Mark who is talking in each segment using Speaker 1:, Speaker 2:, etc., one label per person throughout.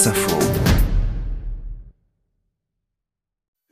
Speaker 1: Wasserfall.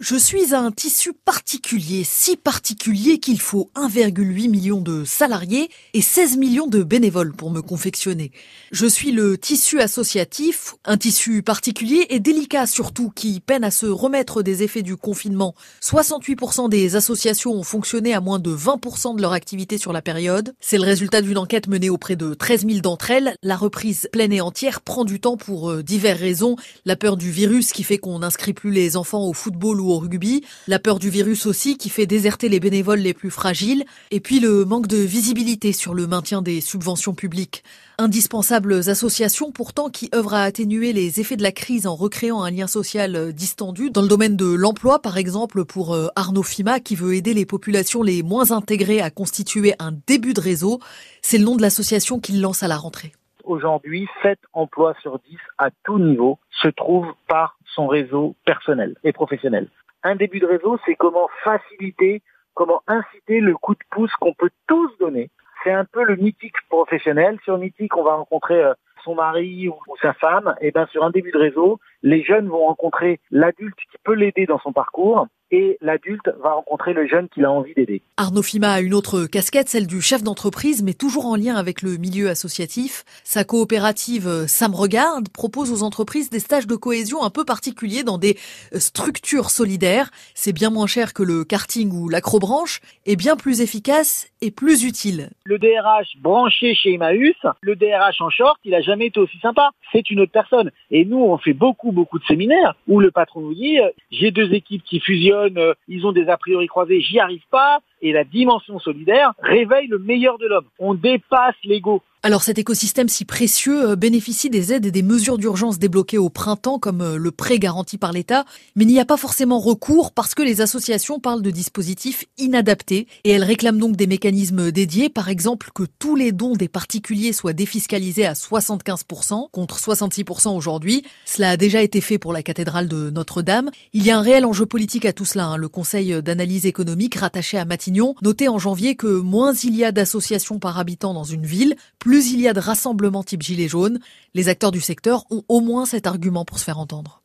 Speaker 2: Je suis un tissu particulier, si particulier qu'il faut 1,8 million de salariés et 16 millions de bénévoles pour me confectionner. Je suis le tissu associatif, un tissu particulier et délicat surtout qui peine à se remettre des effets du confinement. 68% des associations ont fonctionné à moins de 20% de leur activité sur la période. C'est le résultat d'une enquête menée auprès de 13 000 d'entre elles. La reprise pleine et entière prend du temps pour euh, diverses raisons. La peur du virus qui fait qu'on n'inscrit plus les enfants au football ou au rugby, la peur du virus aussi qui fait déserter les bénévoles les plus fragiles, et puis le manque de visibilité sur le maintien des subventions publiques. Indispensables associations pourtant qui œuvrent à atténuer les effets de la crise en recréant un lien social distendu. Dans le domaine de l'emploi, par exemple, pour euh, Arnaud Fima qui veut aider les populations les moins intégrées à constituer un début de réseau, c'est le nom de l'association qu'il lance à la rentrée
Speaker 3: aujourd'hui, 7 emplois sur 10 à tout niveau se trouvent par son réseau personnel et professionnel. Un début de réseau, c'est comment faciliter, comment inciter le coup de pouce qu'on peut tous donner. C'est un peu le mythique professionnel. Sur mythique, on va rencontrer euh, son mari ou, sa femme. Et bien sur un début de réseau, les jeunes vont rencontrer l'adulte qui peut l'aider dans son parcours et l'adulte va rencontrer le jeune qu'il a envie d'aider.
Speaker 2: Arnaud Fima a une autre casquette, celle du chef d'entreprise, mais toujours en lien avec le milieu associatif. Sa coopérative euh, Sam Regarde propose aux entreprises des stages de cohésion un peu particuliers dans des euh, structures solidaires. C'est bien moins cher que le karting ou l'acrobranche et bien plus efficace et plus utile.
Speaker 3: Le DRH branché chez Emmaüs, le DRH en short, il a jamais été aussi sympa. C'est une autre personne. Et nous, on fait beaucoup, beaucoup de séminaires où le patron nous dit, euh, j'ai deux équipes qui fusionnent euh, ils ont des a priori croisés, j'y arrive pas. Et la dimension solidaire réveille le meilleur de l'homme. On dépasse l'ego.
Speaker 2: Alors cet écosystème si précieux euh, bénéficie des aides et des mesures d'urgence débloquées au printemps comme euh, le prêt garanti par l'État, mais n'y a pas forcément recours parce que les associations parlent de dispositifs inadaptés et elles réclament donc des mécanismes dédiés, par exemple que tous les dons des particuliers soient défiscalisés à 75% contre 66% aujourd'hui. Cela a déjà été fait pour la cathédrale de Notre-Dame. Il y a un réel enjeu politique à tout cela. Hein. Le Conseil d'analyse économique rattaché à Matignon notait en janvier que moins il y a d'associations par habitant dans une ville, plus il y a de rassemblements type Gilets jaunes, les acteurs du secteur ont au moins cet argument pour se faire entendre.